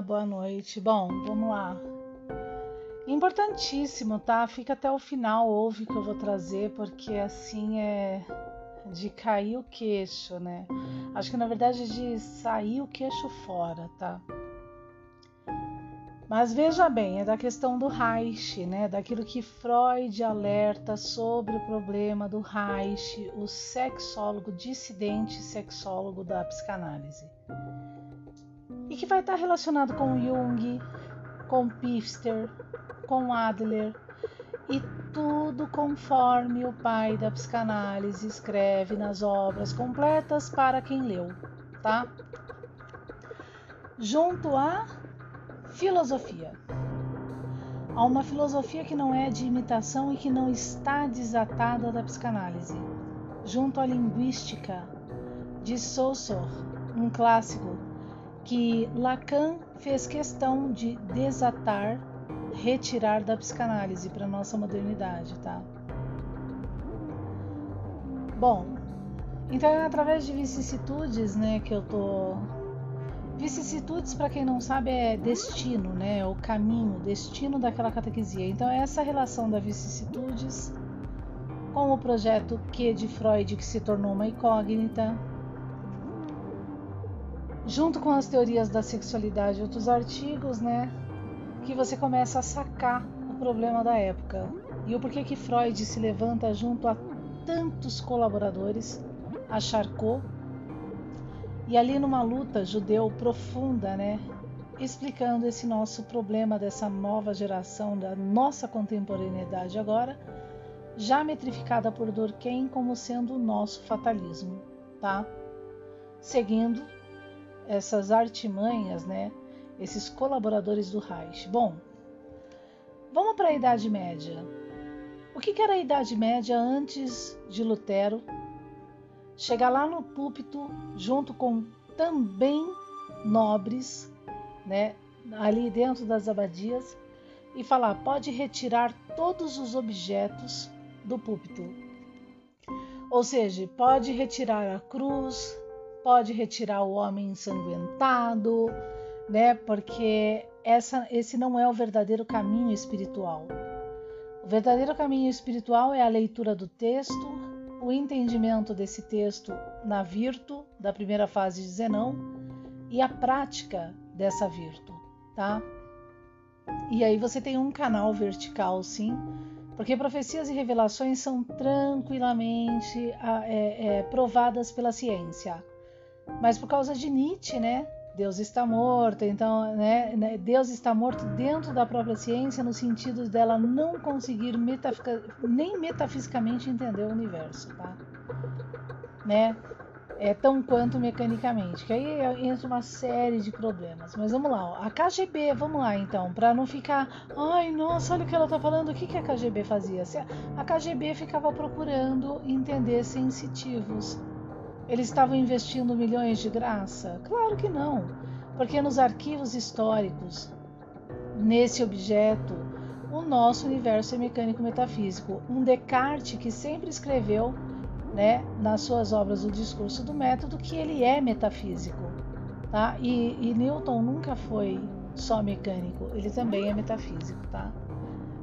Boa noite. Bom, vamos lá. Importantíssimo, tá? Fica até o final, ouve que eu vou trazer, porque assim é de cair o queixo, né? Acho que na verdade é de sair o queixo fora, tá? Mas veja bem, é da questão do Reich, né? Daquilo que Freud alerta sobre o problema do Reich, o sexólogo dissidente sexólogo da psicanálise e que vai estar relacionado com Jung, com Pfister, com Adler e tudo conforme o pai da psicanálise escreve nas obras completas para quem leu, tá? Junto à filosofia. Há uma filosofia que não é de imitação e que não está desatada da psicanálise. Junto à linguística de Saussure, um clássico que Lacan fez questão de desatar, retirar da psicanálise para nossa modernidade, tá? Bom, então é através de vicissitudes, né, que eu tô vicissitudes para quem não sabe é destino, né, o caminho, destino daquela catequesia. Então é essa relação da vicissitudes com o projeto Q de Freud que se tornou uma incógnita, junto com as teorias da sexualidade e outros artigos, né, que você começa a sacar o problema da época e o porquê que Freud se levanta junto a tantos colaboradores, a Charcot, e ali numa luta judeu profunda, né, explicando esse nosso problema dessa nova geração, da nossa contemporaneidade agora, já metrificada por Durkheim como sendo o nosso fatalismo, tá? Seguindo essas artimanhas, né? Esses colaboradores do Reich. Bom, vamos para a Idade Média. O que, era a Idade Média antes de Lutero chegar lá no púlpito junto com também nobres, né? Ali dentro das abadias e falar: pode retirar todos os objetos do púlpito. Ou seja, pode retirar a cruz, pode retirar o homem ensanguentado, né? Porque essa, esse não é o verdadeiro caminho espiritual. O verdadeiro caminho espiritual é a leitura do texto, o entendimento desse texto na virtu da primeira fase de Zenão e a prática dessa virtu, tá? E aí você tem um canal vertical, sim, porque profecias e revelações são tranquilamente é, é, provadas pela ciência. Mas por causa de Nietzsche, né? Deus está morto, então, né, né? Deus está morto dentro da própria ciência, no sentido dela não conseguir nem metafisicamente entender o universo, tá? Né? É tão quanto mecanicamente, que aí entra uma série de problemas. Mas vamos lá, a KGB, vamos lá então, para não ficar, ai, nossa, olha o que ela está falando, o que, que a KGB fazia? A KGB ficava procurando entender sensitivos eles estavam investindo milhões de graça? Claro que não, porque nos arquivos históricos, nesse objeto, o nosso universo é mecânico metafísico. Um Descartes que sempre escreveu, né, nas suas obras o discurso do método que ele é metafísico, tá? E, e Newton nunca foi só mecânico, ele também é metafísico, tá?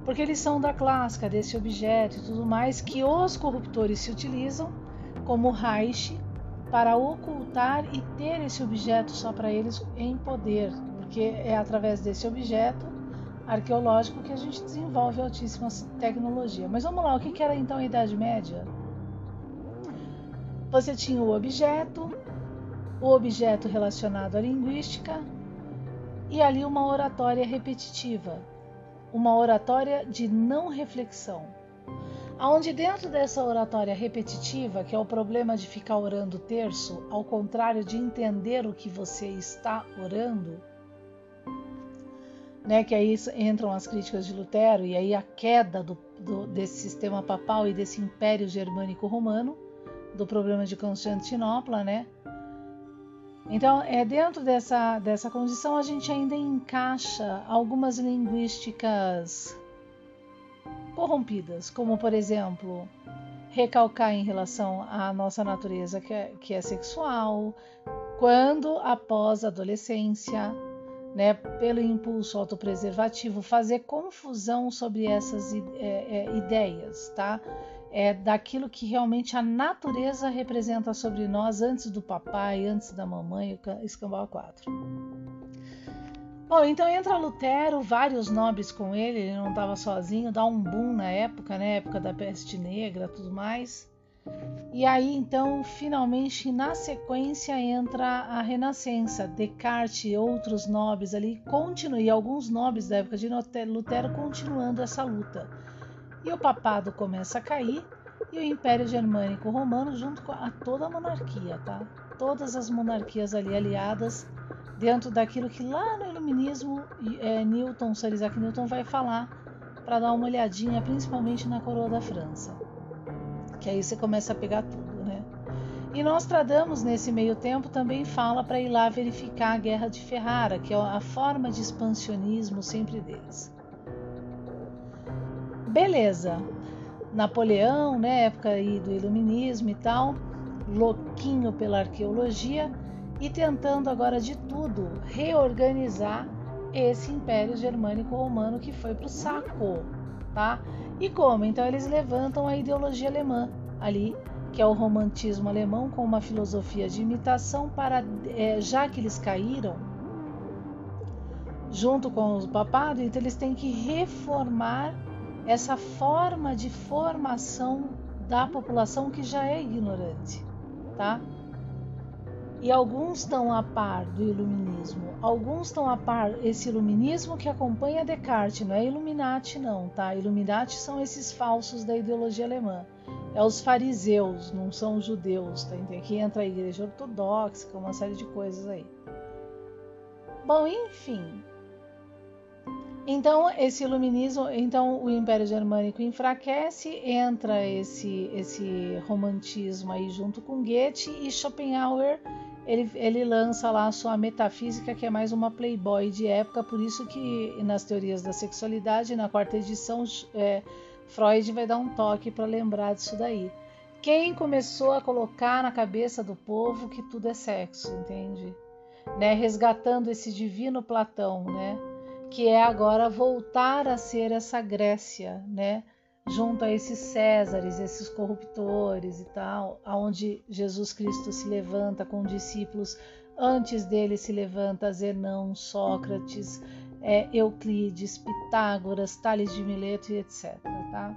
Porque eles são da clássica desse objeto e tudo mais que os corruptores se utilizam, como Reich, para ocultar e ter esse objeto só para eles em poder, porque é através desse objeto arqueológico que a gente desenvolve altíssima tecnologia. Mas vamos lá, o que era então a Idade Média? Você tinha o objeto, o objeto relacionado à linguística e ali uma oratória repetitiva, uma oratória de não reflexão Onde dentro dessa oratória repetitiva, que é o problema de ficar orando terço, ao contrário de entender o que você está orando, né, que aí entram as críticas de Lutero e aí a queda do, do, desse sistema papal e desse império germânico romano, do problema de Constantinopla, né? Então, é dentro dessa, dessa condição a gente ainda encaixa algumas linguísticas corrompidas, como por exemplo, recalcar em relação à nossa natureza que é, que é sexual, quando após a adolescência, né, pelo impulso autopreservativo, fazer confusão sobre essas é, é, ideias, tá? É daquilo que realmente a natureza representa sobre nós antes do papai, antes da mamãe, escambau 4. Bom, então entra Lutero, vários nobres com ele, ele não estava sozinho, dá um boom na época, né? Época da peste negra, tudo mais. E aí, então, finalmente, na sequência, entra a Renascença. Descartes e outros nobres ali continuam, e alguns nobres da época de Lutero continuando essa luta. E o papado começa a cair, e o Império Germânico Romano, junto com a toda a monarquia, tá? Todas as monarquias ali aliadas dentro daquilo que lá no Iluminismo é, Newton, Sir Isaac Newton vai falar para dar uma olhadinha, principalmente na coroa da França que aí você começa a pegar tudo, né? E Nostradamus, nesse meio tempo, também fala para ir lá verificar a Guerra de Ferrara, que é a forma de expansionismo sempre deles. Beleza. Napoleão, né, época aí do iluminismo e tal, louquinho pela arqueologia e tentando agora de tudo reorganizar esse império germânico romano que foi pro saco, tá? E como? Então eles levantam a ideologia alemã ali, que é o romantismo alemão com uma filosofia de imitação para, é, já que eles caíram junto com o papado, então eles têm que reformar essa forma de formação da população que já é ignorante, tá? E alguns estão a par do iluminismo, alguns estão a par esse iluminismo que acompanha Descartes, não é Illuminati não, tá? Illuminati são esses falsos da ideologia alemã. É os fariseus, não são os judeus, tá? Aqui entra a igreja ortodoxa, uma série de coisas aí. Bom, enfim. Então, esse iluminismo, então o Império Germânico enfraquece, entra esse esse romantismo aí junto com Goethe e Schopenhauer ele, ele lança lá a sua metafísica, que é mais uma playboy de época, por isso que nas teorias da sexualidade, na quarta edição, é, Freud vai dar um toque para lembrar disso daí. Quem começou a colocar na cabeça do povo que tudo é sexo, entende? Né? Resgatando esse divino Platão, né? Que é agora voltar a ser essa Grécia, né? junto a esses Césares, esses corruptores e tal, aonde Jesus Cristo se levanta com discípulos, antes dele se levanta Zenão, Sócrates, é, Euclides, Pitágoras, Tales de Mileto e etc. Tá?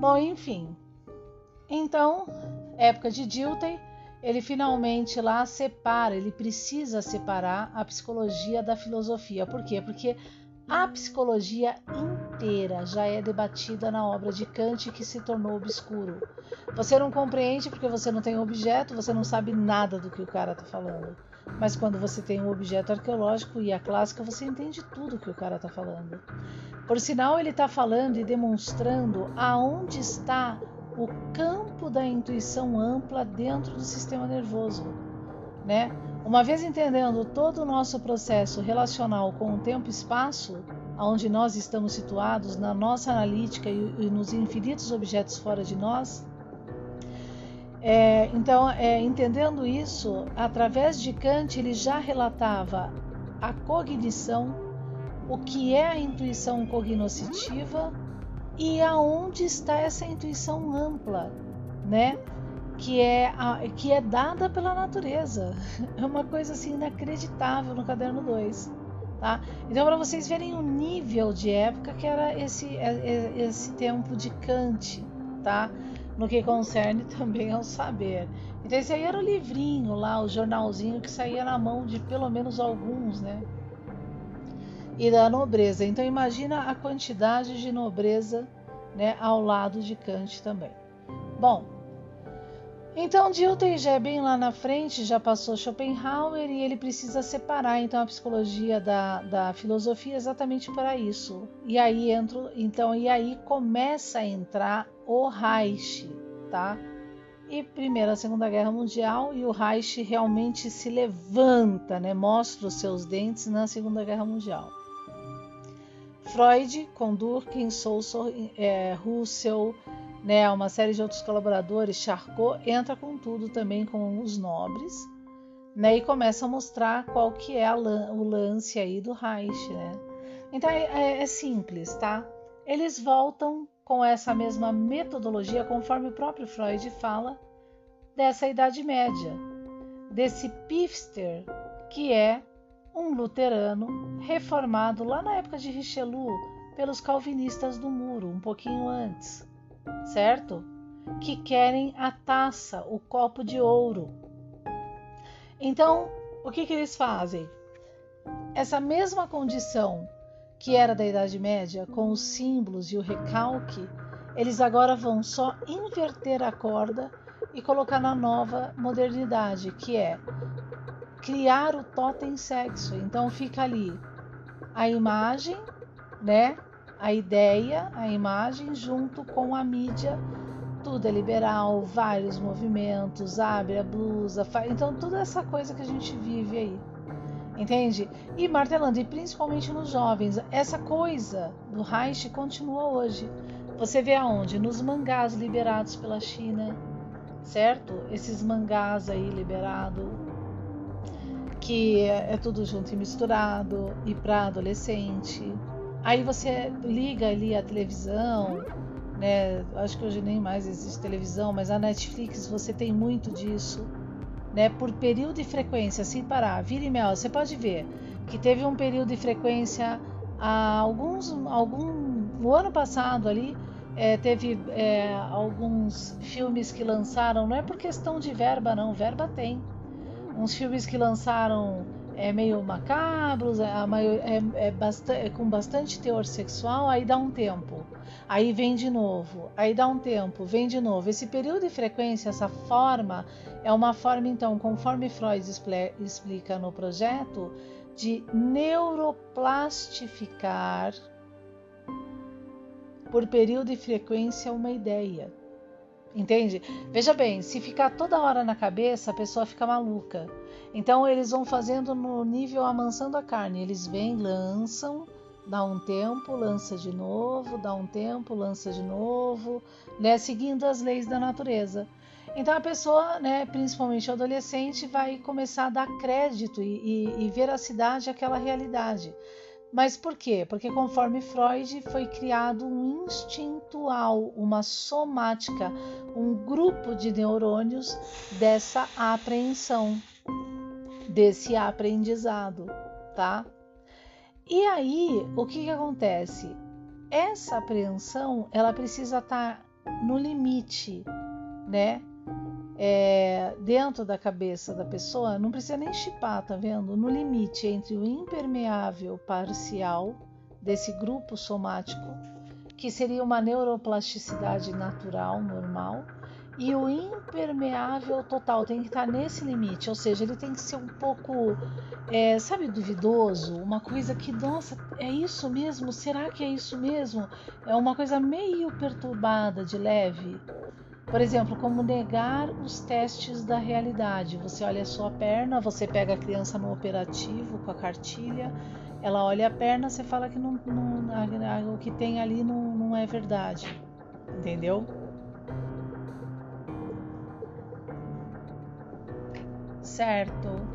Bom, enfim. Então, época de Dilthey, ele finalmente lá separa, ele precisa separar a psicologia da filosofia. Por quê? Porque a psicologia inteira já é debatida na obra de Kant que se tornou obscuro. Você não compreende porque você não tem objeto, você não sabe nada do que o cara está falando. Mas quando você tem um objeto arqueológico e a clássica, você entende tudo que o cara está falando. Por sinal, ele está falando e demonstrando aonde está o campo da intuição ampla dentro do sistema nervoso, né? Uma vez entendendo todo o nosso processo relacional com o tempo e espaço, onde nós estamos situados na nossa analítica e, nos infinitos objetos fora de nós, é, então, é, entendendo isso, através de Kant, ele já relatava a cognição, o que é a intuição cognoscitiva e aonde está essa intuição ampla, né? que é, a, que é dada pela natureza. É uma coisa assim inacreditável no caderno 2. Tá? Então, para vocês verem o nível de época que era esse, é, é, esse tempo de Kant, tá? no que concerne também ao saber. Então, esse aí era o livrinho lá, o jornalzinho que saía na mão de pelo menos alguns, né? E da nobreza. Então, imagina a quantidade de nobreza né, ao lado de Kant também. Bom, então, Dilthey já é bem lá na frente, já passou Schopenhauer e ele precisa separar então a psicologia da, da filosofia exatamente para isso. E aí entra, então, e aí começa a entrar o Reich, tá? E primeira, Segunda Guerra Mundial e o Reich realmente se levanta, né? Mostra os seus dentes na Segunda Guerra Mundial. Freud, com Durkheim, Sousa, é, Russell, né, uma série de outros colaboradores, Charcot entra com tudo também com os nobres, né? E começa a mostrar qual que é o lance aí do Reich, né? Então é, é, é simples, tá? Eles voltam com essa mesma metodologia, conforme o próprio Freud fala, dessa Idade Média, desse Pifster, que é um luterano reformado lá na época de Richelieu pelos calvinistas do muro, um pouquinho antes, certo? Que querem a taça, o copo de ouro. Então, o que, que eles fazem? Essa mesma condição que era da Idade Média, com os símbolos e o recalque, eles agora vão só inverter a corda e colocar na nova modernidade, que é criar o totem sexo. Então fica ali a imagem, né? A ideia, a imagem junto com a mídia, tudo é liberal, vários movimentos, abre a blusa, faz... então toda essa coisa que a gente vive aí. Entende? E martelando, e principalmente nos jovens, essa coisa do Reich continua hoje. Você vê aonde? Nos mangás liberados pela China, certo? Esses mangás aí liberados, que é, é tudo junto e misturado, e para adolescente. Aí você liga ali a televisão, né? Acho que hoje nem mais existe televisão, mas a Netflix você tem muito disso né, por período e frequência, sem parar, vira e meia, você pode ver que teve um período de frequência há alguns, algum, o ano passado ali, é, teve é, alguns filmes que lançaram, não é por questão de verba não, verba tem, uns filmes que lançaram é meio macabros, é, é, é, bastante, é com bastante teor sexual, aí dá um tempo. Aí vem de novo, aí dá um tempo, vem de novo. Esse período de frequência, essa forma, é uma forma, então, conforme Freud explica no projeto, de neuroplastificar por período e frequência uma ideia. Entende? Veja bem, se ficar toda hora na cabeça, a pessoa fica maluca. Então eles vão fazendo no nível amansando a carne. Eles vêm, lançam, dá um tempo, lança de novo, dá um tempo, lança de novo, né? Seguindo as leis da natureza. Então a pessoa, né, principalmente o adolescente, vai começar a dar crédito e, e, e veracidade àquela realidade. Mas por quê? Porque conforme Freud foi criado um instintual, uma somática, um grupo de neurônios dessa apreensão, desse aprendizado, tá? E aí, o que, que acontece? Essa apreensão, ela precisa estar tá no limite, né? É, dentro da cabeça da pessoa, não precisa nem chipar, tá vendo? No limite entre o impermeável parcial desse grupo somático, que seria uma neuroplasticidade natural, normal, e o impermeável total tem que estar nesse limite, ou seja, ele tem que ser um pouco, é, sabe, duvidoso, uma coisa que, nossa, é isso mesmo? Será que é isso mesmo? É uma coisa meio perturbada, de leve. Por exemplo, como negar os testes da realidade. Você olha a sua perna, você pega a criança no operativo com a cartilha, ela olha a perna, você fala que não, não, o que tem ali não, não é verdade. Entendeu? Certo.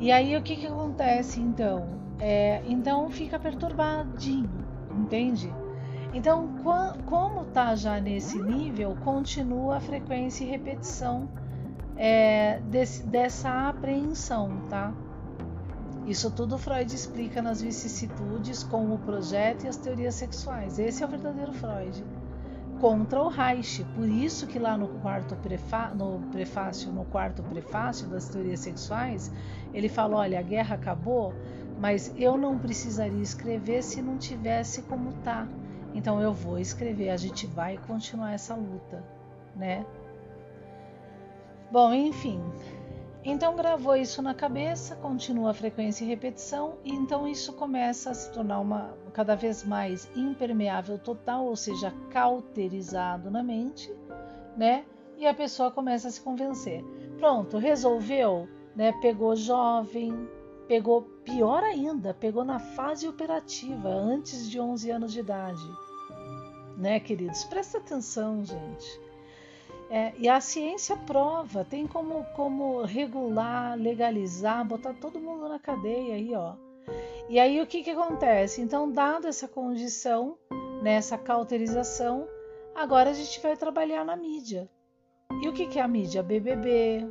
E aí o que, que acontece então? É, então fica perturbadinho, entende? Então, como está já nesse nível, continua a frequência e repetição é, desse, dessa apreensão, tá? Isso tudo Freud explica nas vicissitudes com o projeto e as teorias sexuais. Esse é o verdadeiro Freud. Contra o Reich. Por isso que lá no quarto no prefácio, no quarto prefácio das teorias sexuais, ele fala: olha, a guerra acabou, mas eu não precisaria escrever se não tivesse como tá. Então eu vou escrever, a gente vai continuar essa luta, né? Bom, enfim. Então gravou isso na cabeça, continua a frequência e repetição, e então isso começa a se tornar uma cada vez mais impermeável total, ou seja, cauterizado na mente, né? E a pessoa começa a se convencer. Pronto, resolveu, né? Pegou jovem, pegou pior ainda, pegou na fase operativa, antes de 11 anos de idade. Né, queridos? Presta atenção, gente. É, e a ciência prova, tem como, como regular, legalizar, botar todo mundo na cadeia aí, ó. E aí o que, que acontece? Então, dado essa condição, nessa né, cauterização, agora a gente vai trabalhar na mídia. E o que, que é a mídia? BBB,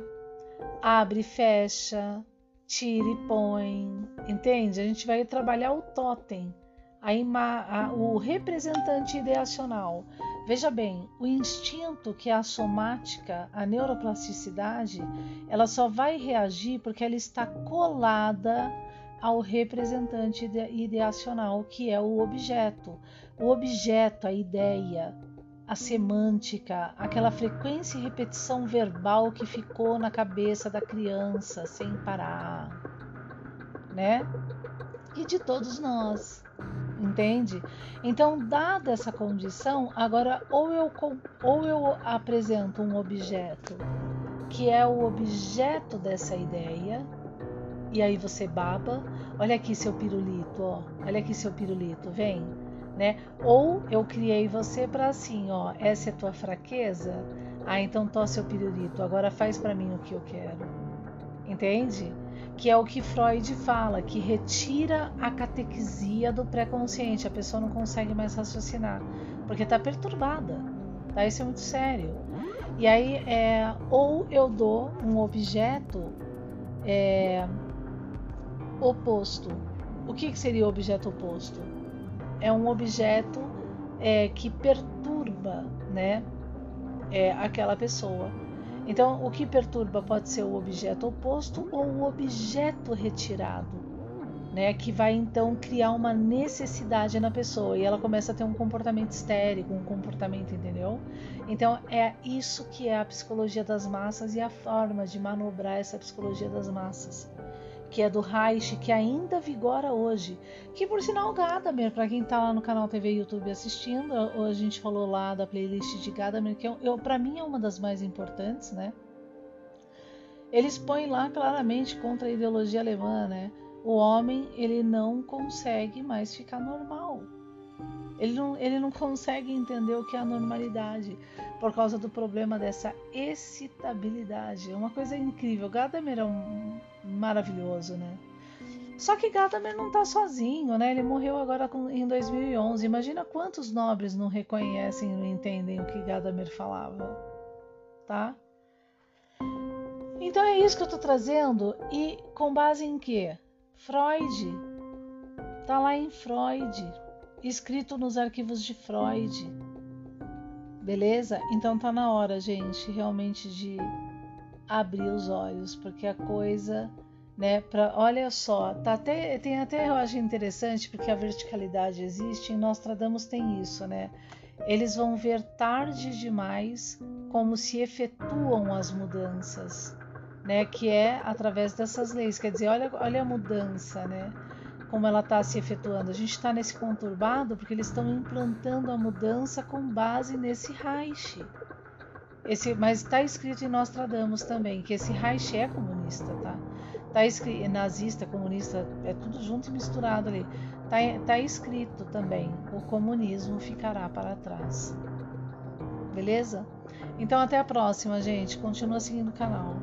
abre e fecha, tira e põe, entende? A gente vai trabalhar o totem, a a, o representante ideacional. Veja bem, o instinto, que é a somática, a neuroplasticidade, ela só vai reagir porque ela está colada ao representante ideacional, que é o objeto. O objeto, a ideia, a semântica, aquela frequência e repetição verbal que ficou na cabeça da criança sem parar, né? E de todos nós, entende? Então, dada essa condição, agora ou eu, ou eu apresento um objeto que é o objeto dessa ideia, e aí você baba, olha aqui seu pirulito, ó, olha aqui seu pirulito, vem né? Ou eu criei você para assim, ó, essa é tua fraqueza, ah, então tosse o pirulito, agora faz para mim o que eu quero. Entende? Que é o que Freud fala, que retira a catequisia do pré-consciente, a pessoa não consegue mais raciocinar, porque está perturbada. Tá? Isso é muito sério. E aí, é, ou eu dou um objeto é, oposto. O que, que seria o objeto oposto? É um objeto é, que perturba né, é, aquela pessoa. Então, o que perturba pode ser o objeto oposto ou o objeto retirado, né, que vai então criar uma necessidade na pessoa e ela começa a ter um comportamento histérico, um comportamento, entendeu? Então, é isso que é a psicologia das massas e a forma de manobrar essa psicologia das massas que é do Reich, que ainda vigora hoje. Que por sinal Gadamer, para quem está lá no canal TV e YouTube assistindo, a gente falou lá da playlist de Gadamer, que eu, para mim é uma das mais importantes, né? Eles põem lá claramente contra a ideologia alemã, né? O homem ele não consegue mais ficar normal. Ele não, ele não consegue entender o que é a normalidade por causa do problema dessa excitabilidade. É uma coisa incrível. Gadamer é um maravilhoso, né? Só que Gadamer não está sozinho, né? Ele morreu agora em 2011. Imagina quantos nobres não reconhecem e não entendem o que Gadamer falava, tá? Então é isso que eu estou trazendo e com base em quê? Freud. Tá lá em Freud escrito nos arquivos de Freud. Beleza? Então tá na hora, gente, realmente de abrir os olhos, porque a coisa, né, para olha só, tá até tem até eu acho interessante porque a verticalidade existe, em Nostradamus tem isso, né? Eles vão ver tarde demais como se efetuam as mudanças, né? Que é através dessas leis. Quer dizer, olha, olha a mudança, né? Como ela está se efetuando. A gente está nesse conturbado porque eles estão implantando a mudança com base nesse Reich. Esse, mas está escrito em Nostradamus também que esse Reich é comunista, tá? Tá escrito, nazista, comunista, é tudo junto e misturado ali. Tá, tá escrito também: o comunismo ficará para trás. Beleza? Então até a próxima, gente. Continua seguindo o canal.